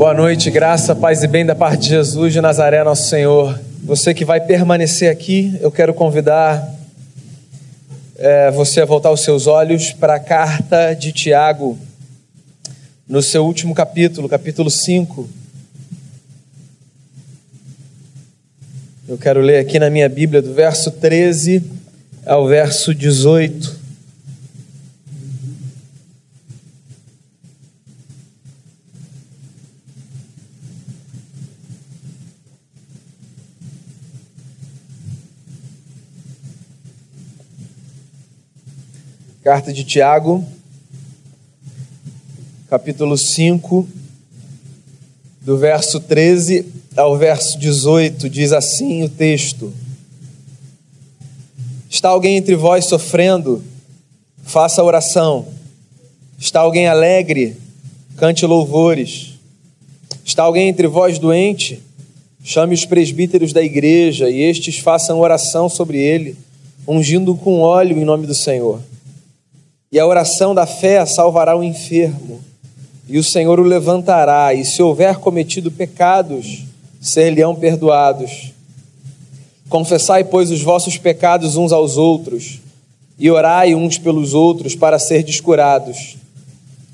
Boa noite, graça, paz e bem da parte de Jesus de Nazaré, nosso Senhor. Você que vai permanecer aqui, eu quero convidar é, você a voltar os seus olhos para a carta de Tiago, no seu último capítulo, capítulo 5. Eu quero ler aqui na minha Bíblia, do verso 13 ao verso 18. Carta de Tiago, capítulo 5, do verso 13 ao verso 18, diz assim o texto: Está alguém entre vós sofrendo? Faça oração. Está alguém alegre? Cante louvores. Está alguém entre vós doente? Chame os presbíteros da igreja e estes façam oração sobre ele, ungindo com óleo em nome do Senhor. E a oração da fé salvará o enfermo, e o Senhor o levantará, e se houver cometido pecados, ser-lhe-ão perdoados. Confessai, pois, os vossos pecados uns aos outros, e orai uns pelos outros para ser descurados.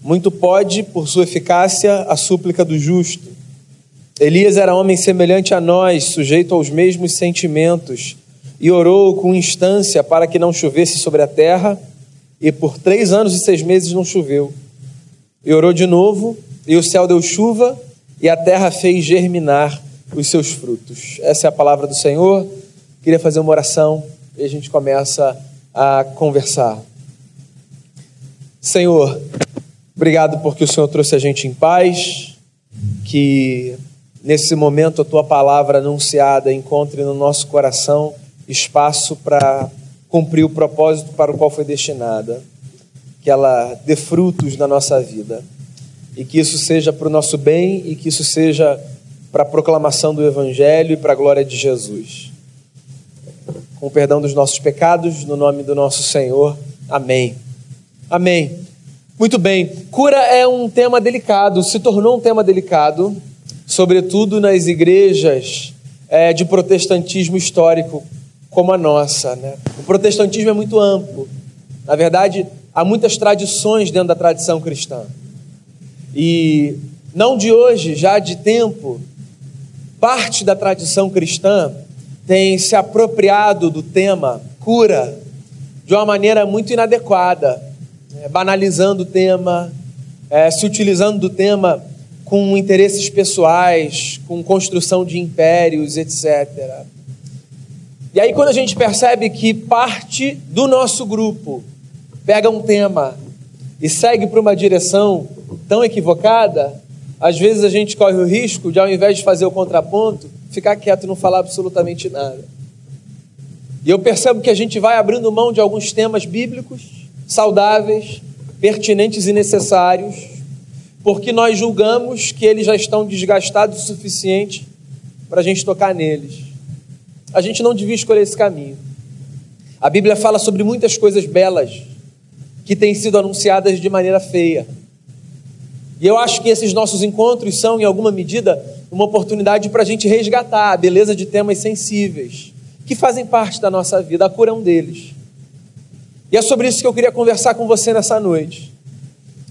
Muito pode, por sua eficácia, a súplica do justo. Elias era homem semelhante a nós, sujeito aos mesmos sentimentos, e orou com instância para que não chovesse sobre a terra e por três anos e seis meses não choveu. E orou de novo, e o céu deu chuva, e a terra fez germinar os seus frutos. Essa é a palavra do Senhor. Queria fazer uma oração e a gente começa a conversar. Senhor, obrigado porque o Senhor trouxe a gente em paz, que nesse momento a tua palavra anunciada encontre no nosso coração espaço para cumprir o propósito para o qual foi destinada, que ela dê frutos na nossa vida e que isso seja para o nosso bem e que isso seja para a proclamação do Evangelho e para a glória de Jesus. Com o perdão dos nossos pecados, no nome do nosso Senhor. Amém. Amém. Muito bem. Cura é um tema delicado, se tornou um tema delicado, sobretudo nas igrejas é, de protestantismo histórico, como a nossa. Né? O protestantismo é muito amplo. Na verdade, há muitas tradições dentro da tradição cristã. E não de hoje, já de tempo, parte da tradição cristã tem se apropriado do tema cura de uma maneira muito inadequada, né? banalizando o tema, é, se utilizando do tema com interesses pessoais, com construção de impérios, etc. E aí, quando a gente percebe que parte do nosso grupo pega um tema e segue para uma direção tão equivocada, às vezes a gente corre o risco de, ao invés de fazer o contraponto, ficar quieto e não falar absolutamente nada. E eu percebo que a gente vai abrindo mão de alguns temas bíblicos, saudáveis, pertinentes e necessários, porque nós julgamos que eles já estão desgastados o suficiente para a gente tocar neles a gente não devia escolher esse caminho. A Bíblia fala sobre muitas coisas belas que têm sido anunciadas de maneira feia. E eu acho que esses nossos encontros são, em alguma medida, uma oportunidade para a gente resgatar a beleza de temas sensíveis que fazem parte da nossa vida. A cura é um deles. E é sobre isso que eu queria conversar com você nessa noite.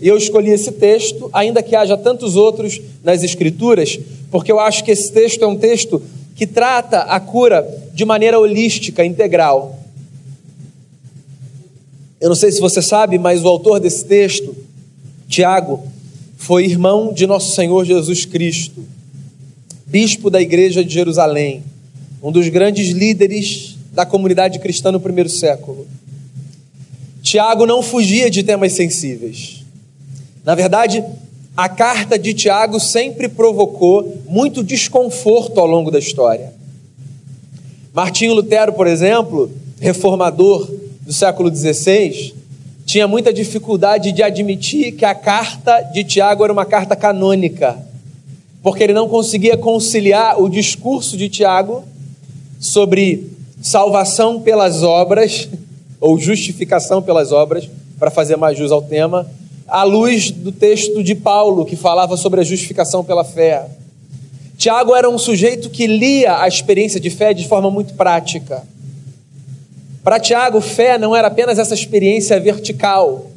E eu escolhi esse texto, ainda que haja tantos outros nas Escrituras, porque eu acho que esse texto é um texto que trata a cura de maneira holística, integral. Eu não sei se você sabe, mas o autor desse texto, Tiago, foi irmão de nosso Senhor Jesus Cristo, bispo da igreja de Jerusalém, um dos grandes líderes da comunidade cristã no primeiro século. Tiago não fugia de temas sensíveis. Na verdade, a carta de Tiago sempre provocou muito desconforto ao longo da história. Martinho Lutero, por exemplo, reformador do século XVI, tinha muita dificuldade de admitir que a carta de Tiago era uma carta canônica, porque ele não conseguia conciliar o discurso de Tiago sobre salvação pelas obras, ou justificação pelas obras, para fazer mais jus ao tema, à luz do texto de Paulo, que falava sobre a justificação pela fé. Tiago era um sujeito que lia a experiência de fé de forma muito prática. Para Tiago, fé não era apenas essa experiência vertical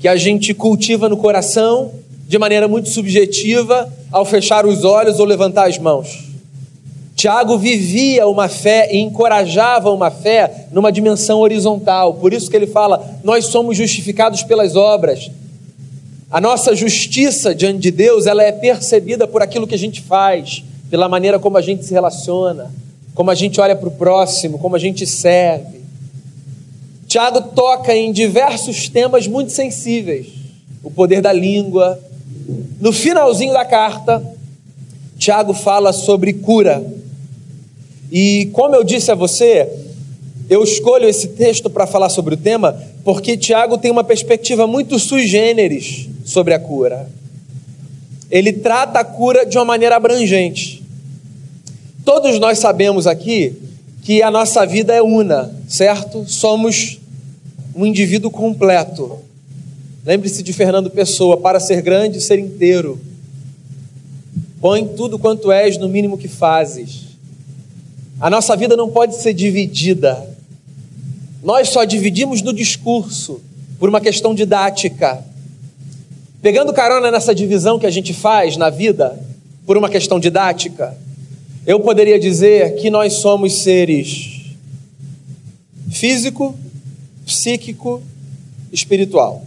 que a gente cultiva no coração de maneira muito subjetiva ao fechar os olhos ou levantar as mãos. Tiago vivia uma fé e encorajava uma fé numa dimensão horizontal. Por isso que ele fala: nós somos justificados pelas obras. A nossa justiça diante de Deus, ela é percebida por aquilo que a gente faz, pela maneira como a gente se relaciona, como a gente olha para o próximo, como a gente serve. Tiago toca em diversos temas muito sensíveis: o poder da língua. No finalzinho da carta, Tiago fala sobre cura. E como eu disse a você, eu escolho esse texto para falar sobre o tema porque Tiago tem uma perspectiva muito sui generis sobre a cura. Ele trata a cura de uma maneira abrangente. Todos nós sabemos aqui que a nossa vida é una, certo? Somos um indivíduo completo. Lembre-se de Fernando Pessoa: para ser grande, ser inteiro. Põe tudo quanto és no mínimo que fazes. A nossa vida não pode ser dividida. Nós só dividimos no discurso, por uma questão didática. Pegando carona nessa divisão que a gente faz na vida, por uma questão didática, eu poderia dizer que nós somos seres físico, psíquico, espiritual.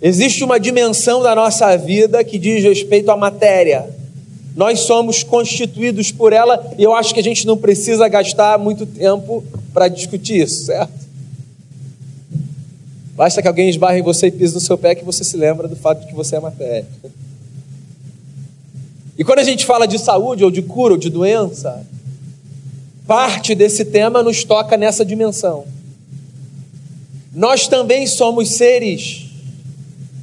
Existe uma dimensão da nossa vida que diz respeito à matéria. Nós somos constituídos por ela e eu acho que a gente não precisa gastar muito tempo para discutir isso, certo? Basta que alguém esbarre em você e pise no seu pé que você se lembra do fato de que você é matéria. E quando a gente fala de saúde, ou de cura, ou de doença, parte desse tema nos toca nessa dimensão. Nós também somos seres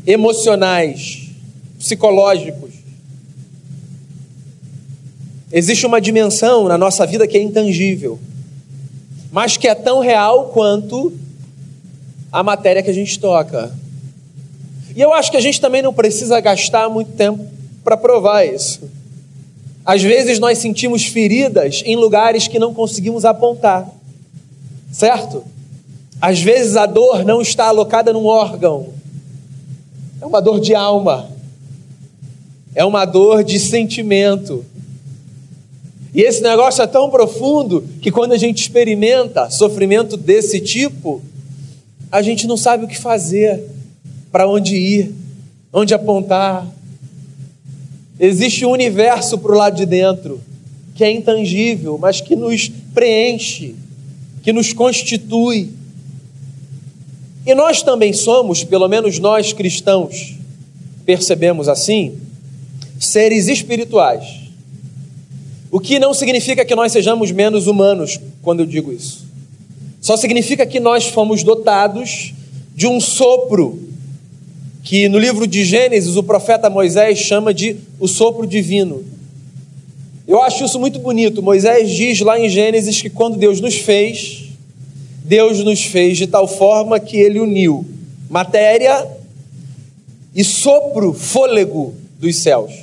emocionais, psicológicos. Existe uma dimensão na nossa vida que é intangível, mas que é tão real quanto a matéria que a gente toca. E eu acho que a gente também não precisa gastar muito tempo para provar isso. Às vezes nós sentimos feridas em lugares que não conseguimos apontar, certo? Às vezes a dor não está alocada num órgão, é uma dor de alma, é uma dor de sentimento. E esse negócio é tão profundo que quando a gente experimenta sofrimento desse tipo, a gente não sabe o que fazer, para onde ir, onde apontar. Existe um universo para o lado de dentro, que é intangível, mas que nos preenche, que nos constitui. E nós também somos, pelo menos nós cristãos, percebemos assim, seres espirituais. O que não significa que nós sejamos menos humanos quando eu digo isso. Só significa que nós fomos dotados de um sopro que no livro de Gênesis o profeta Moisés chama de o sopro divino. Eu acho isso muito bonito. Moisés diz lá em Gênesis que quando Deus nos fez, Deus nos fez de tal forma que ele uniu matéria e sopro, fôlego dos céus.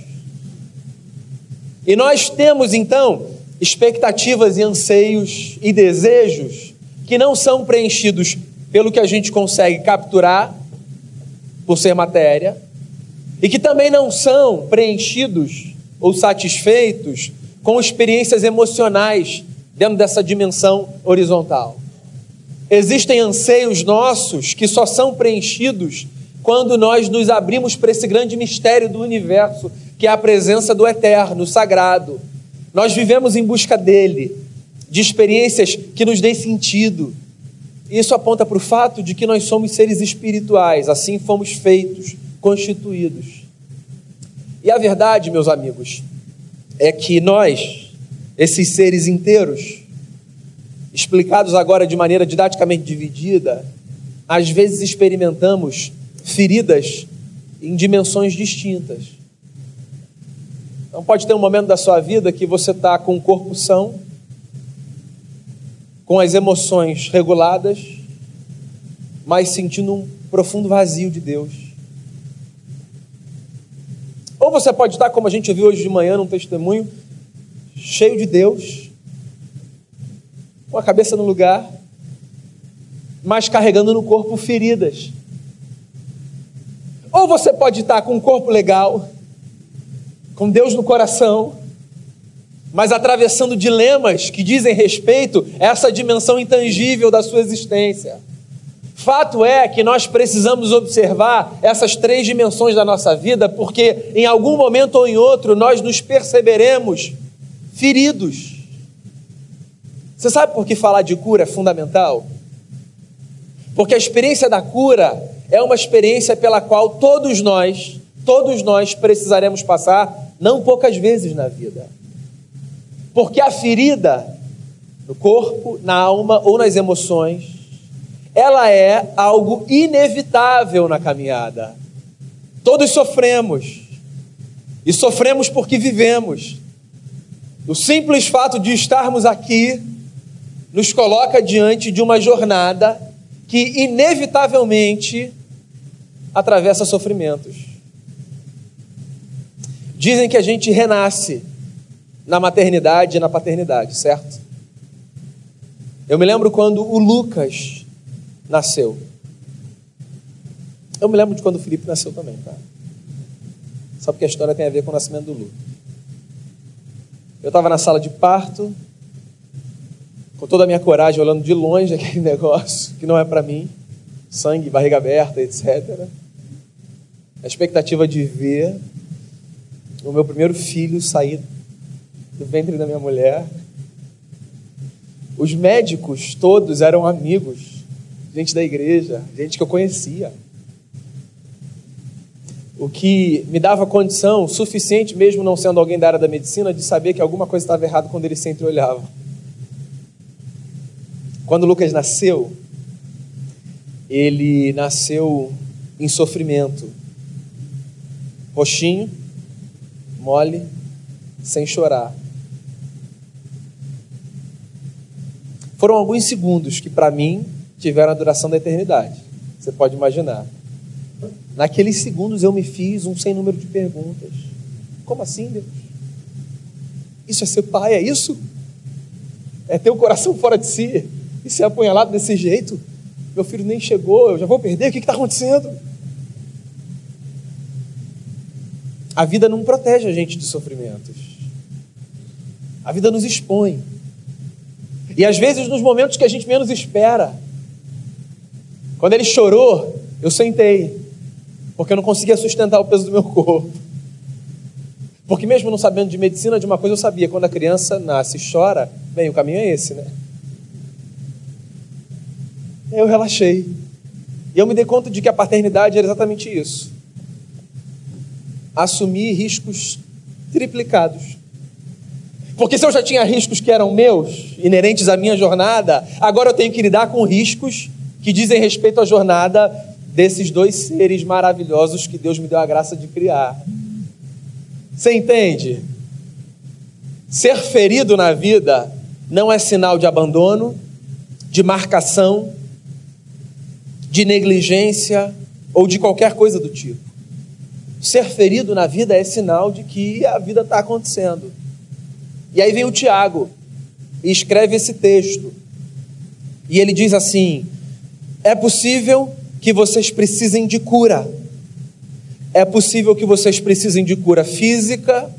E nós temos então expectativas e anseios e desejos que não são preenchidos pelo que a gente consegue capturar, por ser matéria, e que também não são preenchidos ou satisfeitos com experiências emocionais dentro dessa dimensão horizontal. Existem anseios nossos que só são preenchidos quando nós nos abrimos para esse grande mistério do universo, que é a presença do eterno, sagrado. Nós vivemos em busca dele, de experiências que nos deem sentido. Isso aponta para o fato de que nós somos seres espirituais, assim fomos feitos, constituídos. E a verdade, meus amigos, é que nós, esses seres inteiros, explicados agora de maneira didaticamente dividida, às vezes experimentamos feridas em dimensões distintas. Então, pode ter um momento da sua vida que você está com o corpo são, com as emoções reguladas, mas sentindo um profundo vazio de Deus. Ou você pode estar, como a gente viu hoje de manhã num testemunho, cheio de Deus, com a cabeça no lugar, mas carregando no corpo feridas. Ou você pode estar com um corpo legal, com Deus no coração, mas atravessando dilemas que dizem respeito a essa dimensão intangível da sua existência. Fato é que nós precisamos observar essas três dimensões da nossa vida, porque em algum momento ou em outro nós nos perceberemos feridos. Você sabe por que falar de cura é fundamental? Porque a experiência da cura é uma experiência pela qual todos nós, todos nós precisaremos passar, não poucas vezes na vida. Porque a ferida no corpo, na alma ou nas emoções ela é algo inevitável na caminhada. Todos sofremos. E sofremos porque vivemos. O simples fato de estarmos aqui nos coloca diante de uma jornada que inevitavelmente atravessa sofrimentos. Dizem que a gente renasce na maternidade e na paternidade, certo? Eu me lembro quando o Lucas nasceu. Eu me lembro de quando o Felipe nasceu também, tá? Só porque a história tem a ver com o nascimento do Lu. Eu estava na sala de parto, com toda a minha coragem, olhando de longe aquele negócio que não é para mim, sangue, barriga aberta, etc. A expectativa de ver o meu primeiro filho sair do ventre da minha mulher. Os médicos todos eram amigos gente da igreja, gente que eu conhecia. O que me dava condição suficiente, mesmo não sendo alguém da área da medicina, de saber que alguma coisa estava errada quando ele sempre olhava. Quando Lucas nasceu, ele nasceu em sofrimento, roxinho, mole, sem chorar. Foram alguns segundos que, para mim, tiveram a duração da eternidade. Você pode imaginar. Naqueles segundos eu me fiz um sem número de perguntas. Como assim, Deus? Isso é ser pai, é isso? É ter o coração fora de si e ser apunhalado desse jeito? Meu filho nem chegou, eu já vou perder, o que está acontecendo? A vida não protege a gente de sofrimentos. A vida nos expõe. E às vezes, nos momentos que a gente menos espera, quando ele chorou, eu sentei, porque eu não conseguia sustentar o peso do meu corpo. Porque mesmo não sabendo de medicina, de uma coisa eu sabia, quando a criança nasce e chora, bem, o caminho é esse, né? Eu relaxei. E eu me dei conta de que a paternidade era exatamente isso. Assumir riscos triplicados. Porque se eu já tinha riscos que eram meus, inerentes à minha jornada, agora eu tenho que lidar com riscos que dizem respeito à jornada desses dois seres maravilhosos que Deus me deu a graça de criar. Você entende? Ser ferido na vida não é sinal de abandono, de marcação, de negligência ou de qualquer coisa do tipo. Ser ferido na vida é sinal de que a vida está acontecendo. E aí vem o Tiago e escreve esse texto. E ele diz assim: é possível que vocês precisem de cura. É possível que vocês precisem de cura física.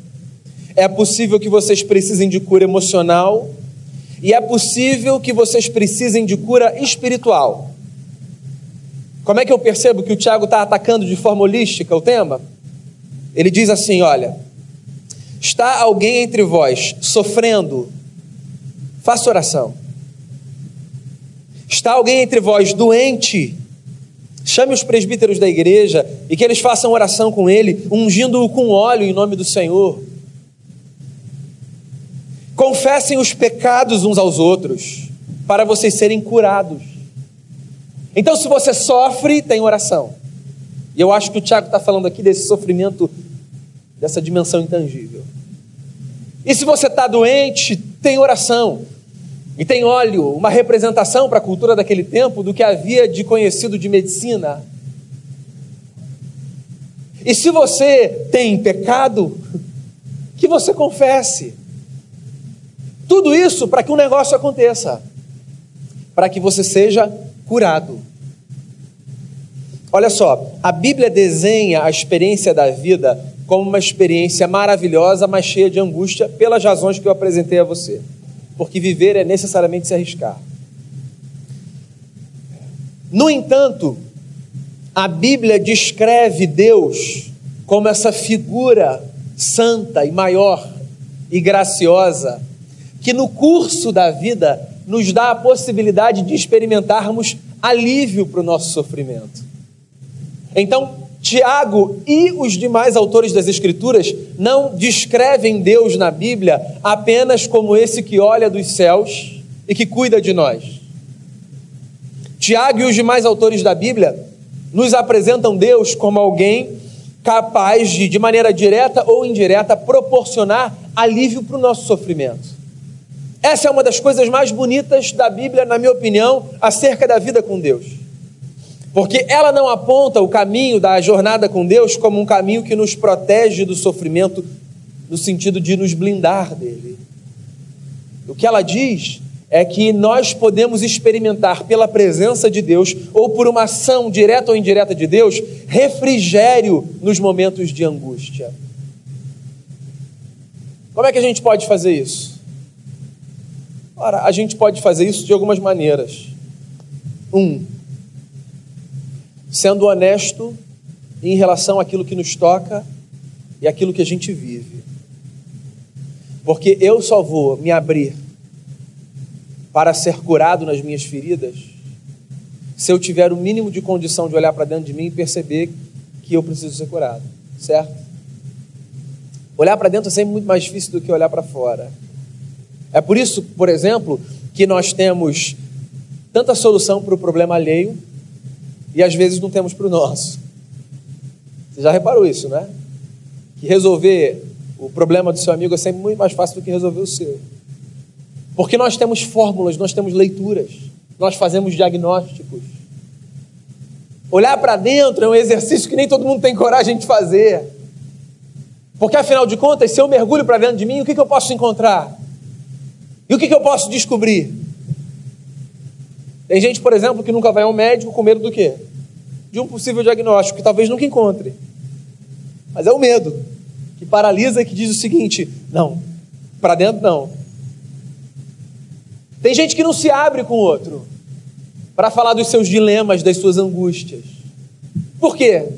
É possível que vocês precisem de cura emocional. E é possível que vocês precisem de cura espiritual. Como é que eu percebo que o Tiago está atacando de forma holística o tema? Ele diz assim: olha, está alguém entre vós sofrendo? Faça oração. Está alguém entre vós doente? Chame os presbíteros da igreja e que eles façam oração com ele, ungindo-o com óleo em nome do Senhor. Confessem os pecados uns aos outros, para vocês serem curados. Então, se você sofre, tem oração. E eu acho que o Tiago está falando aqui desse sofrimento, dessa dimensão intangível. E se você está doente, tem oração. E tem óleo, uma representação para a cultura daquele tempo do que havia de conhecido de medicina. E se você tem pecado, que você confesse. Tudo isso para que um negócio aconteça, para que você seja curado. Olha só, a Bíblia desenha a experiência da vida como uma experiência maravilhosa, mas cheia de angústia, pelas razões que eu apresentei a você. Porque viver é necessariamente se arriscar. No entanto, a Bíblia descreve Deus como essa figura santa e maior e graciosa, que no curso da vida nos dá a possibilidade de experimentarmos alívio para o nosso sofrimento. Então, Tiago e os demais autores das Escrituras não descrevem Deus na Bíblia apenas como esse que olha dos céus e que cuida de nós. Tiago e os demais autores da Bíblia nos apresentam Deus como alguém capaz de, de maneira direta ou indireta, proporcionar alívio para o nosso sofrimento. Essa é uma das coisas mais bonitas da Bíblia, na minha opinião, acerca da vida com Deus. Porque ela não aponta o caminho da jornada com Deus como um caminho que nos protege do sofrimento, no sentido de nos blindar dele. O que ela diz é que nós podemos experimentar pela presença de Deus ou por uma ação direta ou indireta de Deus refrigério nos momentos de angústia. Como é que a gente pode fazer isso? Ora, a gente pode fazer isso de algumas maneiras. Um, sendo honesto em relação àquilo que nos toca e àquilo que a gente vive. Porque eu só vou me abrir para ser curado nas minhas feridas se eu tiver o mínimo de condição de olhar para dentro de mim e perceber que eu preciso ser curado, certo? Olhar para dentro é sempre muito mais difícil do que olhar para fora. É por isso, por exemplo, que nós temos tanta solução para o problema alheio e às vezes não temos para o nosso. Você já reparou isso, né? Que resolver o problema do seu amigo é sempre muito mais fácil do que resolver o seu. Porque nós temos fórmulas, nós temos leituras, nós fazemos diagnósticos. Olhar para dentro é um exercício que nem todo mundo tem coragem de fazer. Porque afinal de contas, se eu mergulho para dentro de mim, o que, que eu posso encontrar? E o que, que eu posso descobrir? Tem gente, por exemplo, que nunca vai ao médico com medo do quê? De um possível diagnóstico que talvez nunca encontre. Mas é o medo que paralisa e que diz o seguinte: não, para dentro não. Tem gente que não se abre com o outro para falar dos seus dilemas, das suas angústias. Por quê?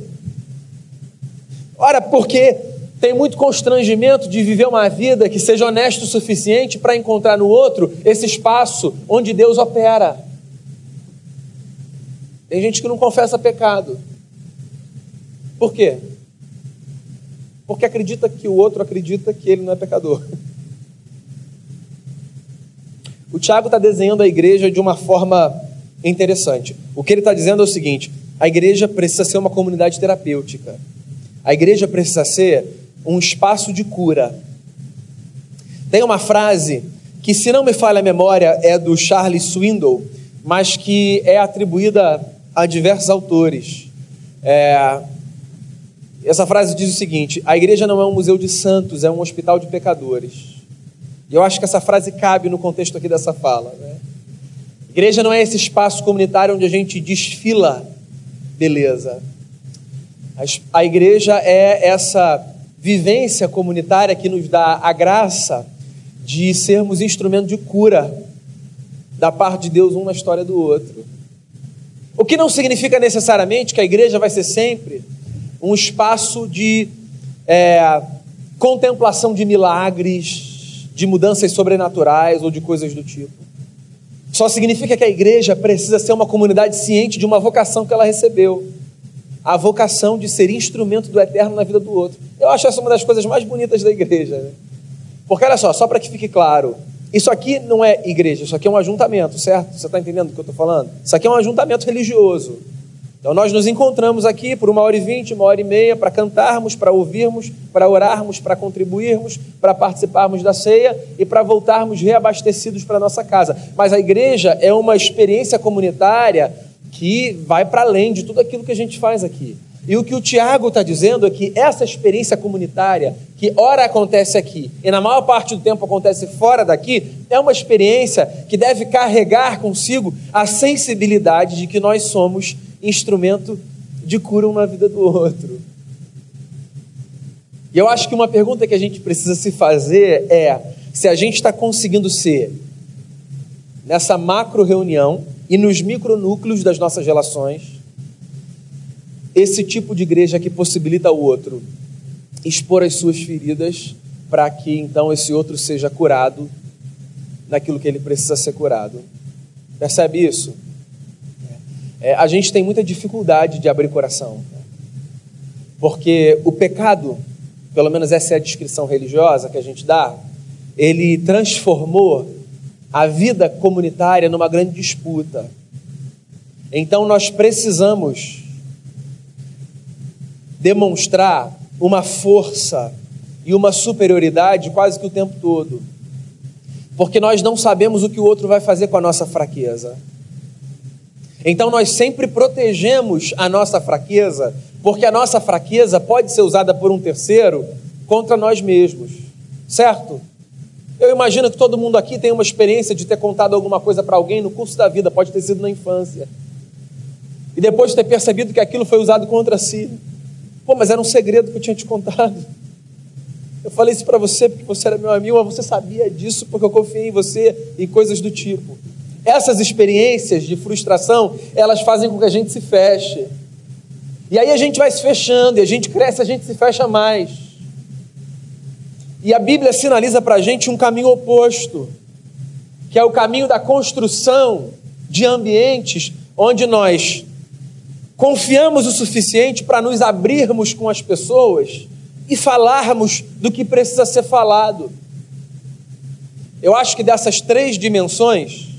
Ora, porque tem muito constrangimento de viver uma vida que seja honesta o suficiente para encontrar no outro esse espaço onde Deus opera. Tem gente que não confessa pecado. Por quê? Porque acredita que o outro acredita que ele não é pecador. O Tiago está desenhando a igreja de uma forma interessante. O que ele está dizendo é o seguinte: a igreja precisa ser uma comunidade terapêutica. A igreja precisa ser um espaço de cura. Tem uma frase que, se não me falha a memória, é do Charles Swindoll, mas que é atribuída a diversos autores. É, essa frase diz o seguinte: a igreja não é um museu de santos, é um hospital de pecadores. E eu acho que essa frase cabe no contexto aqui dessa fala. Né? Igreja não é esse espaço comunitário onde a gente desfila beleza. A igreja é essa vivência comunitária que nos dá a graça de sermos instrumento de cura da parte de Deus um na história do outro. O que não significa necessariamente que a igreja vai ser sempre um espaço de é, contemplação de milagres, de mudanças sobrenaturais ou de coisas do tipo. Só significa que a igreja precisa ser uma comunidade ciente de uma vocação que ela recebeu a vocação de ser instrumento do eterno na vida do outro. Eu acho essa uma das coisas mais bonitas da igreja. Né? Porque olha só, só para que fique claro, isso aqui não é igreja, isso aqui é um ajuntamento, certo? Você está entendendo o que eu estou falando? Isso aqui é um ajuntamento religioso. Então nós nos encontramos aqui por uma hora e vinte, uma hora e meia, para cantarmos, para ouvirmos, para orarmos, para contribuirmos, para participarmos da ceia e para voltarmos reabastecidos para nossa casa. Mas a igreja é uma experiência comunitária que vai para além de tudo aquilo que a gente faz aqui. E o que o Tiago está dizendo é que essa experiência comunitária, que ora acontece aqui e na maior parte do tempo acontece fora daqui, é uma experiência que deve carregar consigo a sensibilidade de que nós somos instrumento de cura um na vida do outro. E eu acho que uma pergunta que a gente precisa se fazer é se a gente está conseguindo ser, nessa macro reunião e nos micronúcleos das nossas relações, esse tipo de igreja que possibilita o outro expor as suas feridas para que então esse outro seja curado naquilo que ele precisa ser curado. Percebe isso? É, a gente tem muita dificuldade de abrir coração, porque o pecado, pelo menos essa é a descrição religiosa que a gente dá, ele transformou a vida comunitária numa grande disputa. Então nós precisamos demonstrar uma força e uma superioridade quase que o tempo todo. Porque nós não sabemos o que o outro vai fazer com a nossa fraqueza. Então nós sempre protegemos a nossa fraqueza, porque a nossa fraqueza pode ser usada por um terceiro contra nós mesmos. Certo? Eu imagino que todo mundo aqui tem uma experiência de ter contado alguma coisa para alguém no curso da vida, pode ter sido na infância. E depois de ter percebido que aquilo foi usado contra si. Pô, mas era um segredo que eu tinha te contado. Eu falei isso para você porque você era meu amigo, mas você sabia disso porque eu confiei em você e coisas do tipo. Essas experiências de frustração, elas fazem com que a gente se feche. E aí a gente vai se fechando, e a gente cresce, a gente se fecha mais. E a Bíblia sinaliza para a gente um caminho oposto, que é o caminho da construção de ambientes onde nós confiamos o suficiente para nos abrirmos com as pessoas e falarmos do que precisa ser falado. Eu acho que dessas três dimensões,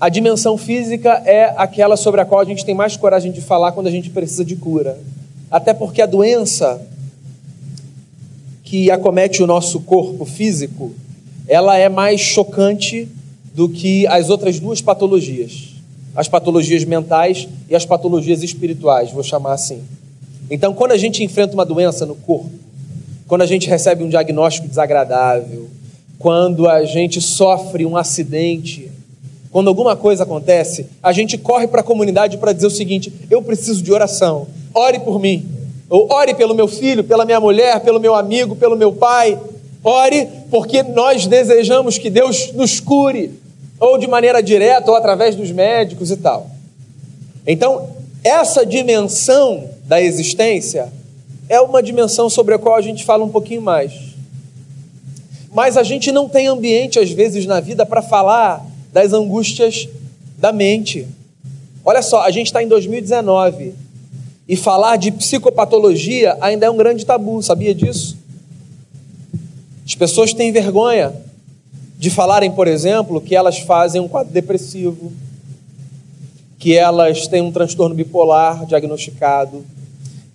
a dimensão física é aquela sobre a qual a gente tem mais coragem de falar quando a gente precisa de cura. Até porque a doença que acomete o nosso corpo físico, ela é mais chocante do que as outras duas patologias as patologias mentais e as patologias espirituais, vou chamar assim. Então, quando a gente enfrenta uma doença no corpo, quando a gente recebe um diagnóstico desagradável, quando a gente sofre um acidente, quando alguma coisa acontece, a gente corre para a comunidade para dizer o seguinte: eu preciso de oração, ore por mim, ou ore pelo meu filho, pela minha mulher, pelo meu amigo, pelo meu pai. Ore porque nós desejamos que Deus nos cure, ou de maneira direta, ou através dos médicos e tal. Então, essa dimensão da existência é uma dimensão sobre a qual a gente fala um pouquinho mais. Mas a gente não tem ambiente, às vezes, na vida para falar das angústias da mente. Olha só, a gente está em 2019 e falar de psicopatologia ainda é um grande tabu, sabia disso? As pessoas têm vergonha de falarem, por exemplo, que elas fazem um quadro depressivo, que elas têm um transtorno bipolar diagnosticado,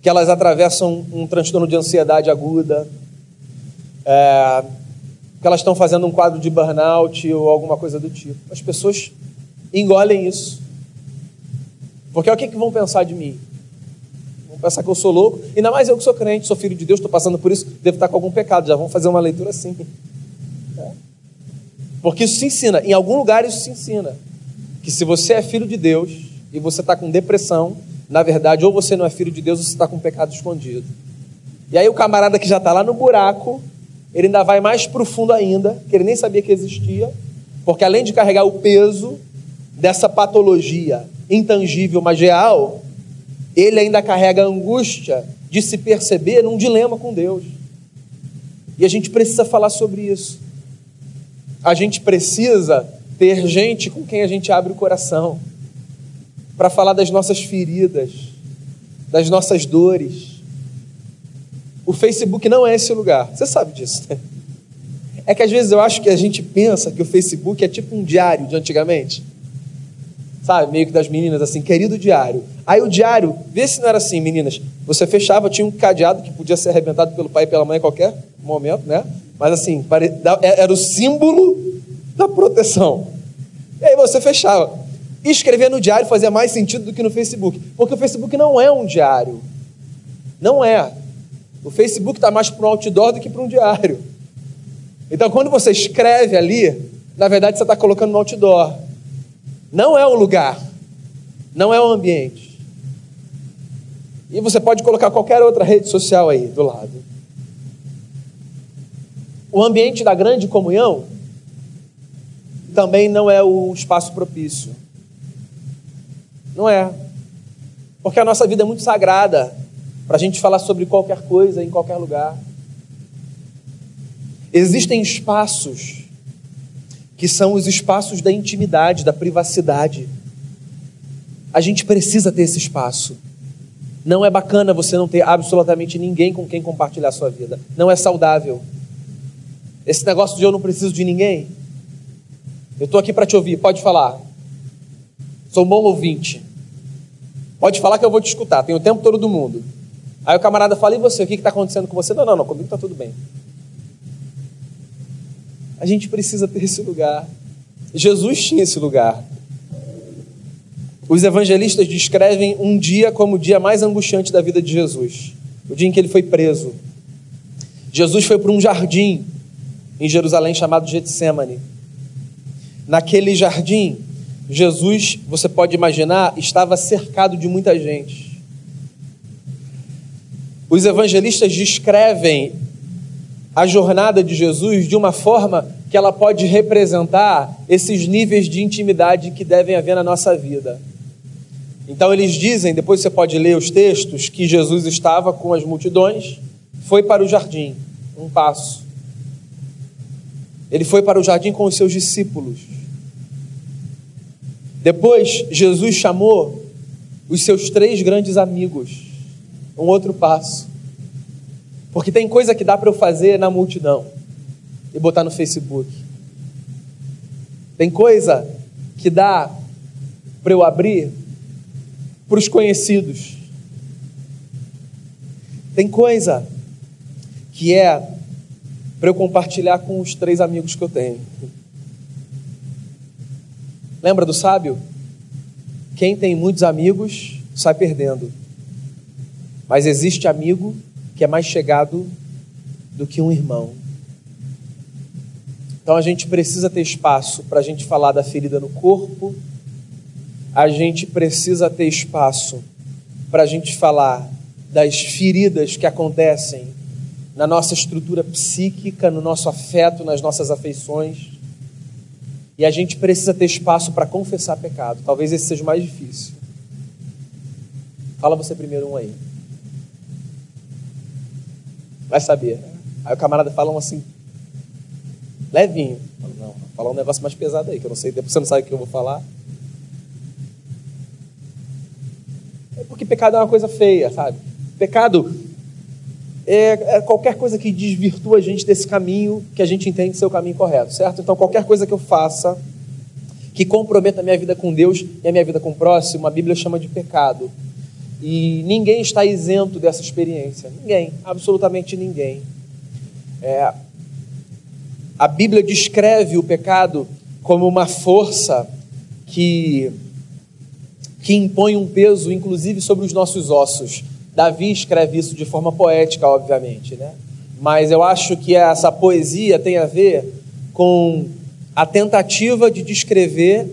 que elas atravessam um transtorno de ansiedade aguda, é, que elas estão fazendo um quadro de burnout ou alguma coisa do tipo. As pessoas engolem isso. Porque o que, que vão pensar de mim? Vão pensar que eu sou louco, ainda mais eu que sou crente, sou filho de Deus, estou passando por isso, devo estar com algum pecado, já vamos fazer uma leitura assim. Porque isso se ensina, em algum lugar isso se ensina. Que se você é filho de Deus e você está com depressão, na verdade, ou você não é filho de Deus ou você está com pecado escondido. E aí o camarada que já está lá no buraco, ele ainda vai mais profundo ainda, que ele nem sabia que existia, porque além de carregar o peso dessa patologia intangível, mas real, ele ainda carrega a angústia de se perceber num dilema com Deus. E a gente precisa falar sobre isso a gente precisa ter gente com quem a gente abre o coração para falar das nossas feridas, das nossas dores. O Facebook não é esse lugar, você sabe disso, né? É que às vezes eu acho que a gente pensa que o Facebook é tipo um diário de antigamente. Sabe, meio que das meninas assim, querido diário. Aí o diário, vê se não era assim, meninas. Você fechava, tinha um cadeado que podia ser arrebentado pelo pai e pela mãe a qualquer momento, né? Mas assim, é, era o símbolo da proteção. E aí você fechava. escrever no diário fazia mais sentido do que no Facebook, porque o Facebook não é um diário. Não é. O Facebook está mais para um outdoor do que para um diário. Então, quando você escreve ali, na verdade você está colocando no outdoor. Não é o lugar, não é o ambiente. E você pode colocar qualquer outra rede social aí do lado. O ambiente da grande comunhão também não é o espaço propício. Não é. Porque a nossa vida é muito sagrada para a gente falar sobre qualquer coisa em qualquer lugar. Existem espaços que são os espaços da intimidade, da privacidade. A gente precisa ter esse espaço. Não é bacana você não ter absolutamente ninguém com quem compartilhar sua vida. Não é saudável. Esse negócio de eu não preciso de ninguém. Eu estou aqui para te ouvir, pode falar. Sou um bom ouvinte. Pode falar que eu vou te escutar, tenho o tempo todo do mundo. Aí o camarada fala, e você, o que está acontecendo com você? Não, não, não, comigo está tudo bem. A gente precisa ter esse lugar. Jesus tinha esse lugar. Os evangelistas descrevem um dia como o dia mais angustiante da vida de Jesus o dia em que ele foi preso. Jesus foi para um jardim em Jerusalém chamado Getsemane. Naquele jardim, Jesus, você pode imaginar, estava cercado de muita gente. Os evangelistas descrevem a jornada de Jesus de uma forma que ela pode representar esses níveis de intimidade que devem haver na nossa vida. Então eles dizem, depois você pode ler os textos, que Jesus estava com as multidões, foi para o jardim, um passo. Ele foi para o jardim com os seus discípulos. Depois Jesus chamou os seus três grandes amigos, um outro passo. Porque tem coisa que dá para eu fazer na multidão e botar no Facebook. Tem coisa que dá para eu abrir para os conhecidos. Tem coisa que é para eu compartilhar com os três amigos que eu tenho. Lembra do sábio? Quem tem muitos amigos sai perdendo. Mas existe amigo que é mais chegado do que um irmão. Então a gente precisa ter espaço para a gente falar da ferida no corpo, a gente precisa ter espaço para a gente falar das feridas que acontecem na nossa estrutura psíquica, no nosso afeto, nas nossas afeições. E a gente precisa ter espaço para confessar pecado. Talvez esse seja o mais difícil. Fala você primeiro um aí. Vai saber. Aí o camarada fala um assim, levinho. Não, falar um negócio mais pesado aí, que eu não sei, depois você não sabe o que eu vou falar. É porque pecado é uma coisa feia, sabe? Pecado é, é, qualquer coisa que desvirtua a gente desse caminho que a gente entende ser o caminho correto, certo? Então, qualquer coisa que eu faça que comprometa a minha vida com Deus e a minha vida com o próximo, a Bíblia chama de pecado. E ninguém está isento dessa experiência. Ninguém, absolutamente ninguém. É, a Bíblia descreve o pecado como uma força que, que impõe um peso, inclusive, sobre os nossos ossos. Davi escreve isso de forma poética, obviamente, né? mas eu acho que essa poesia tem a ver com a tentativa de descrever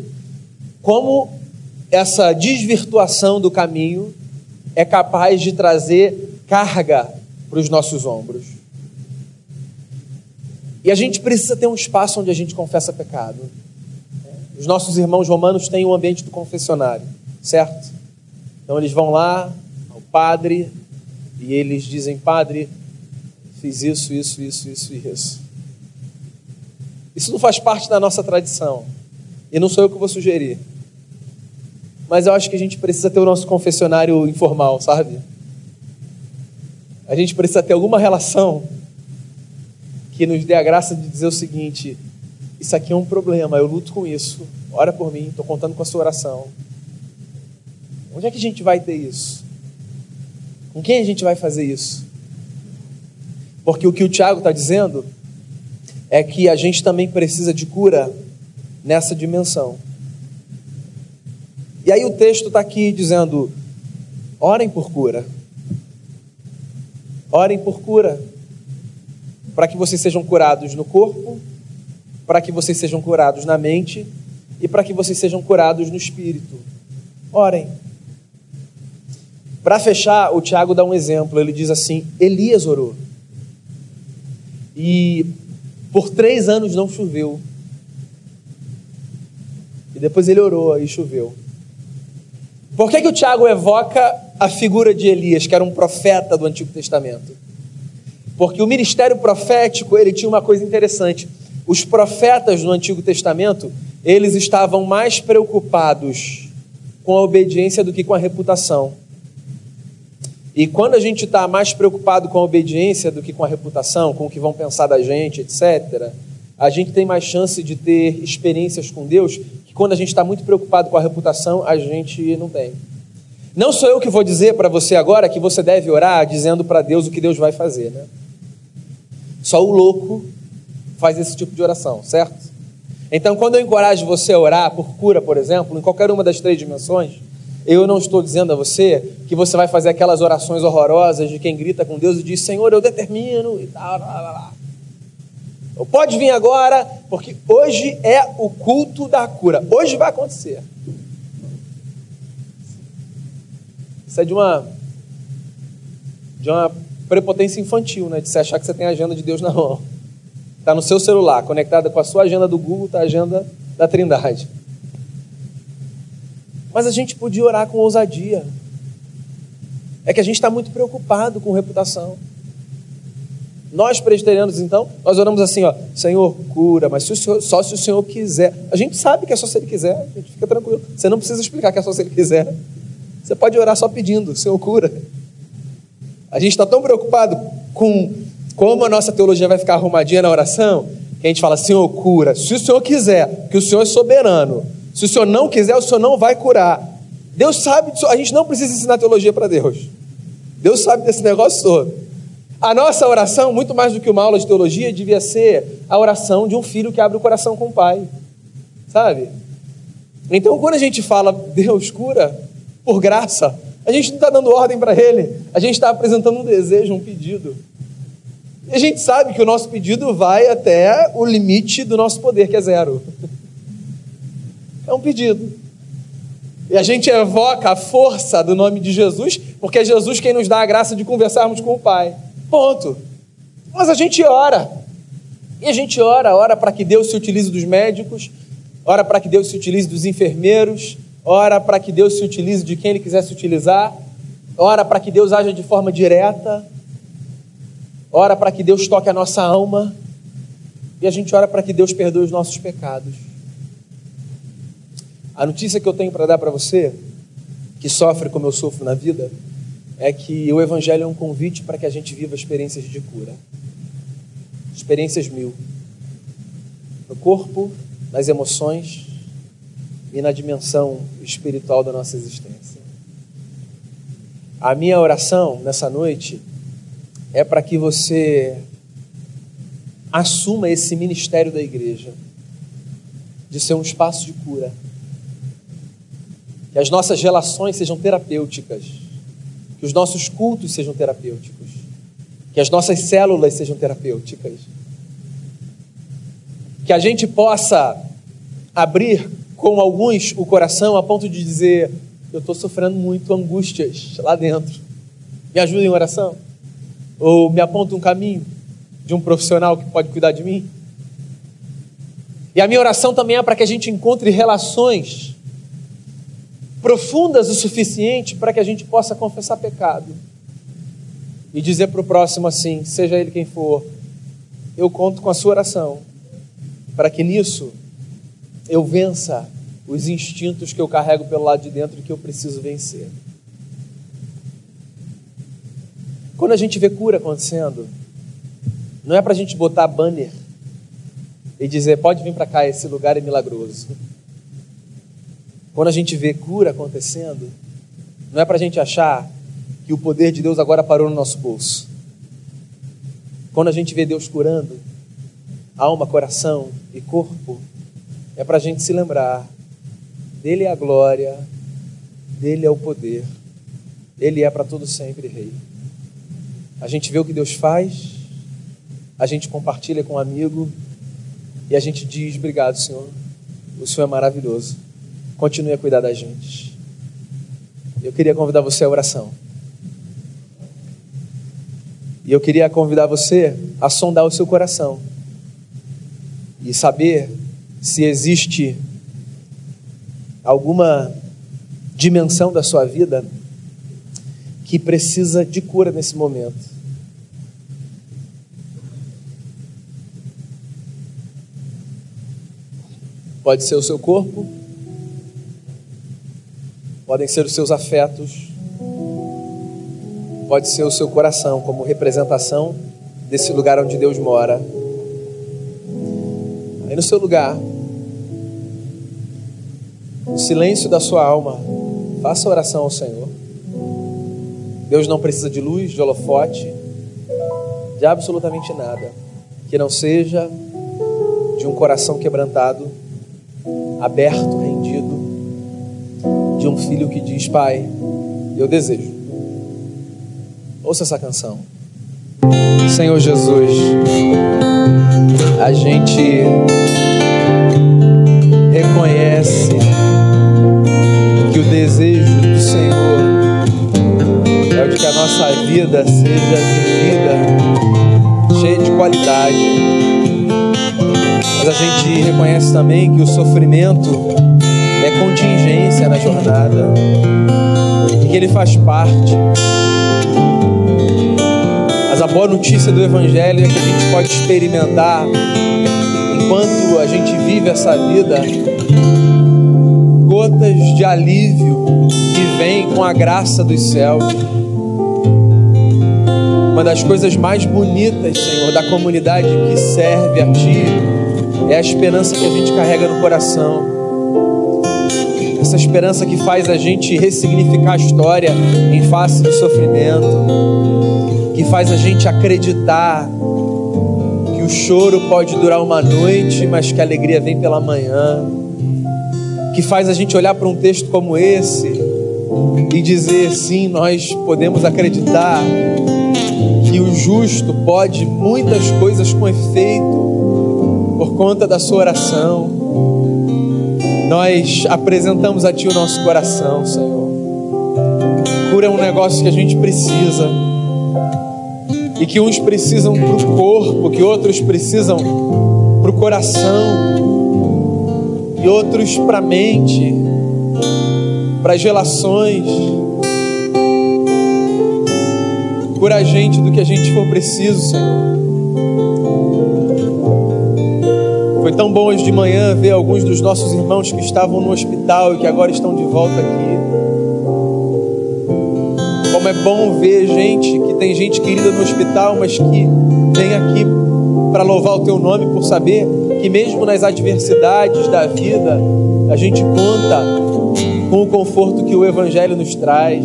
como essa desvirtuação do caminho é capaz de trazer carga para os nossos ombros. E a gente precisa ter um espaço onde a gente confessa pecado. Os nossos irmãos romanos têm um ambiente do confessionário, certo? Então eles vão lá padre e eles dizem: Padre, fiz isso, isso, isso, isso e isso. Isso não faz parte da nossa tradição. E não sou eu que vou sugerir mas eu acho que a gente precisa ter o nosso confessionário informal, sabe? A gente precisa ter alguma relação que nos dê a graça de dizer o seguinte: isso aqui é um problema, eu luto com isso, ora por mim, estou contando com a sua oração. Onde é que a gente vai ter isso? Com quem a gente vai fazer isso? Porque o que o Tiago está dizendo é que a gente também precisa de cura nessa dimensão. E aí o texto está aqui dizendo: orem por cura. Orem por cura. Para que vocês sejam curados no corpo, para que vocês sejam curados na mente e para que vocês sejam curados no espírito. Orem. Para fechar, o Tiago dá um exemplo. Ele diz assim: Elias orou. E por três anos não choveu. E depois ele orou e choveu. Por que, que o Tiago evoca a figura de Elias, que era um profeta do Antigo Testamento? Porque o ministério profético ele tinha uma coisa interessante. Os profetas no Antigo Testamento eles estavam mais preocupados com a obediência do que com a reputação. E quando a gente está mais preocupado com a obediência do que com a reputação, com o que vão pensar da gente, etc., a gente tem mais chance de ter experiências com Deus que quando a gente está muito preocupado com a reputação, a gente não tem. Não sou eu que vou dizer para você agora que você deve orar dizendo para Deus o que Deus vai fazer, né? Só o louco faz esse tipo de oração, certo? Então, quando eu encorajo você a orar por cura, por exemplo, em qualquer uma das três dimensões, eu não estou dizendo a você que você vai fazer aquelas orações horrorosas de quem grita com Deus e diz: Senhor, eu determino e tal. Lá, lá, lá. Pode vir agora, porque hoje é o culto da cura. Hoje vai acontecer. Isso é de uma de uma prepotência infantil, né? De você achar que você tem a agenda de Deus na mão. Está no seu celular, conectada com a sua agenda do Google, está a agenda da Trindade. Mas a gente podia orar com ousadia. É que a gente está muito preocupado com reputação. Nós presbiterianos, então, nós oramos assim, ó, Senhor, cura, mas se senhor, só se o Senhor quiser. A gente sabe que é só se Ele quiser, a gente fica tranquilo. Você não precisa explicar que é só se Ele quiser. Você pode orar só pedindo, Senhor, cura. A gente está tão preocupado com como a nossa teologia vai ficar arrumadinha na oração, que a gente fala, Senhor, cura. Se o Senhor quiser, que o Senhor é soberano, se o Senhor não quiser, o Senhor não vai curar. Deus sabe disso. A gente não precisa ensinar teologia para Deus. Deus sabe desse negócio todo. A nossa oração, muito mais do que uma aula de teologia, devia ser a oração de um filho que abre o coração com o pai. Sabe? Então, quando a gente fala, Deus cura, por graça, a gente não está dando ordem para Ele, a gente está apresentando um desejo, um pedido. E a gente sabe que o nosso pedido vai até o limite do nosso poder, que é zero. É um pedido. E a gente evoca a força do nome de Jesus, porque é Jesus quem nos dá a graça de conversarmos com o Pai. Ponto. Mas a gente ora. E a gente ora, ora para que Deus se utilize dos médicos, ora para que Deus se utilize dos enfermeiros, ora para que Deus se utilize de quem Ele quiser se utilizar, ora para que Deus haja de forma direta, ora para que Deus toque a nossa alma, e a gente ora para que Deus perdoe os nossos pecados. A notícia que eu tenho para dar para você, que sofre como eu sofro na vida, é que o Evangelho é um convite para que a gente viva experiências de cura. Experiências mil. No corpo, nas emoções e na dimensão espiritual da nossa existência. A minha oração nessa noite é para que você assuma esse ministério da igreja de ser um espaço de cura que as nossas relações sejam terapêuticas, que os nossos cultos sejam terapêuticos, que as nossas células sejam terapêuticas, que a gente possa abrir com alguns o coração a ponto de dizer: Eu estou sofrendo muito angústias lá dentro, me ajuda em oração, ou me aponta um caminho de um profissional que pode cuidar de mim. E a minha oração também é para que a gente encontre relações profundas o suficiente para que a gente possa confessar pecado e dizer para o próximo assim, seja ele quem for, eu conto com a sua oração, para que nisso eu vença os instintos que eu carrego pelo lado de dentro e que eu preciso vencer. Quando a gente vê cura acontecendo, não é para a gente botar banner e dizer, pode vir para cá, esse lugar é milagroso. Quando a gente vê cura acontecendo, não é para a gente achar que o poder de Deus agora parou no nosso bolso. Quando a gente vê Deus curando alma, coração e corpo, é para a gente se lembrar dele é a glória, Dele é o poder. Ele é para todo sempre rei. A gente vê o que Deus faz, a gente compartilha com um amigo e a gente diz: Obrigado, Senhor. O Senhor é maravilhoso. Continue a cuidar da gente. Eu queria convidar você à oração. E eu queria convidar você a sondar o seu coração e saber se existe alguma dimensão da sua vida que precisa de cura nesse momento. Pode ser o seu corpo, podem ser os seus afetos, pode ser o seu coração como representação desse lugar onde Deus mora. Aí no seu lugar, no silêncio da sua alma, faça oração ao Senhor. Deus não precisa de luz, de holofote, de absolutamente nada que não seja de um coração quebrantado, aberto, de um filho que diz: Pai, eu desejo. Ouça essa canção. Senhor Jesus, a gente reconhece que o desejo do Senhor é o de que a nossa vida seja vivida cheia de qualidade. Mas a gente reconhece também que o sofrimento contingência na jornada e que ele faz parte. Mas a boa notícia do Evangelho é que a gente pode experimentar enquanto a gente vive essa vida gotas de alívio que vem com a graça dos céus. Uma das coisas mais bonitas, Senhor, da comunidade que serve a Ti é a esperança que a gente carrega no coração. Essa esperança que faz a gente ressignificar a história em face do sofrimento, que faz a gente acreditar que o choro pode durar uma noite, mas que a alegria vem pela manhã, que faz a gente olhar para um texto como esse e dizer sim, nós podemos acreditar que o justo pode muitas coisas com efeito por conta da sua oração. Nós apresentamos a Ti o nosso coração, Senhor. Cura é um negócio que a gente precisa. E que uns precisam para o corpo, que outros precisam para o coração, e outros para a mente, para as relações Cura a gente do que a gente for preciso, Senhor. Tão bom hoje de manhã ver alguns dos nossos irmãos que estavam no hospital e que agora estão de volta aqui. Como é bom ver gente que tem gente querida no hospital, mas que vem aqui para louvar o teu nome por saber que mesmo nas adversidades da vida, a gente conta com o conforto que o evangelho nos traz.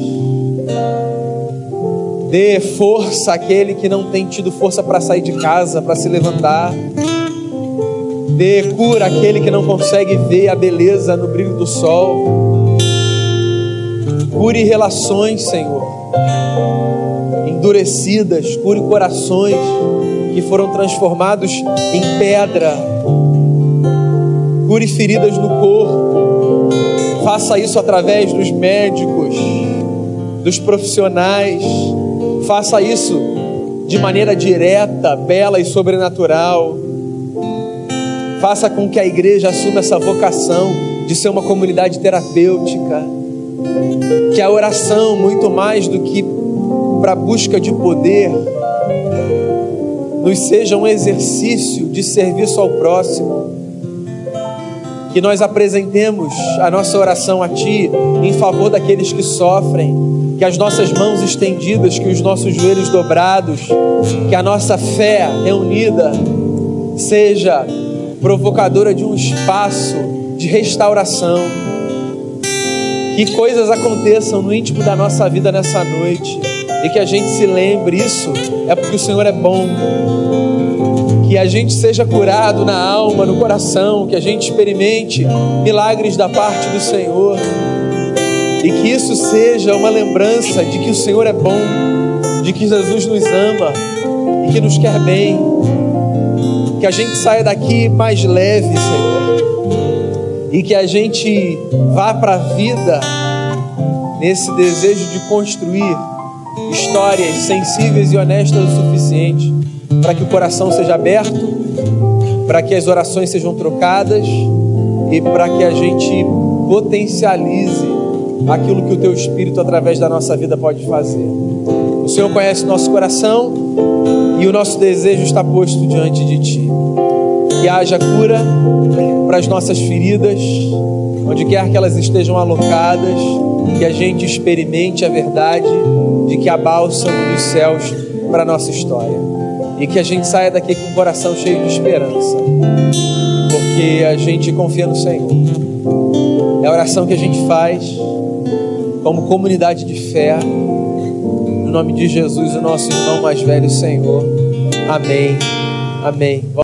Dê força àquele que não tem tido força para sair de casa, para se levantar. Dê cura àquele que não consegue ver a beleza no brilho do sol. Cure relações, Senhor, endurecidas. Cure corações que foram transformados em pedra. Cure feridas no corpo. Faça isso através dos médicos, dos profissionais Faça isso de maneira direta, bela e sobrenatural. Faça com que a igreja assuma essa vocação de ser uma comunidade terapêutica. Que a oração, muito mais do que para busca de poder, nos seja um exercício de serviço ao próximo. Que nós apresentemos a nossa oração a Ti em favor daqueles que sofrem, que as nossas mãos estendidas, que os nossos joelhos dobrados, que a nossa fé reunida seja provocadora de um espaço de restauração. Que coisas aconteçam no íntimo da nossa vida nessa noite e que a gente se lembre isso é porque o Senhor é bom. Que a gente seja curado na alma, no coração, que a gente experimente milagres da parte do Senhor E que isso seja uma lembrança de que o Senhor é bom, de que Jesus nos ama e que nos quer bem. Que a gente saia daqui mais leve, Senhor. E que a gente vá para a vida nesse desejo de construir histórias sensíveis e honestas o suficiente para que o coração seja aberto, para que as orações sejam trocadas e para que a gente potencialize aquilo que o teu Espírito, através da nossa vida, pode fazer. O Senhor conhece nosso coração e o nosso desejo está posto diante de Ti. Que haja cura para as nossas feridas, onde quer que elas estejam alocadas, que a gente experimente a verdade de que há bálsamo dos céus para a nossa história. E que a gente saia daqui com o coração cheio de esperança, porque a gente confia no Senhor. É a oração que a gente faz como comunidade de fé, no nome de Jesus, o nosso irmão mais velho, Senhor. Amém. Amém.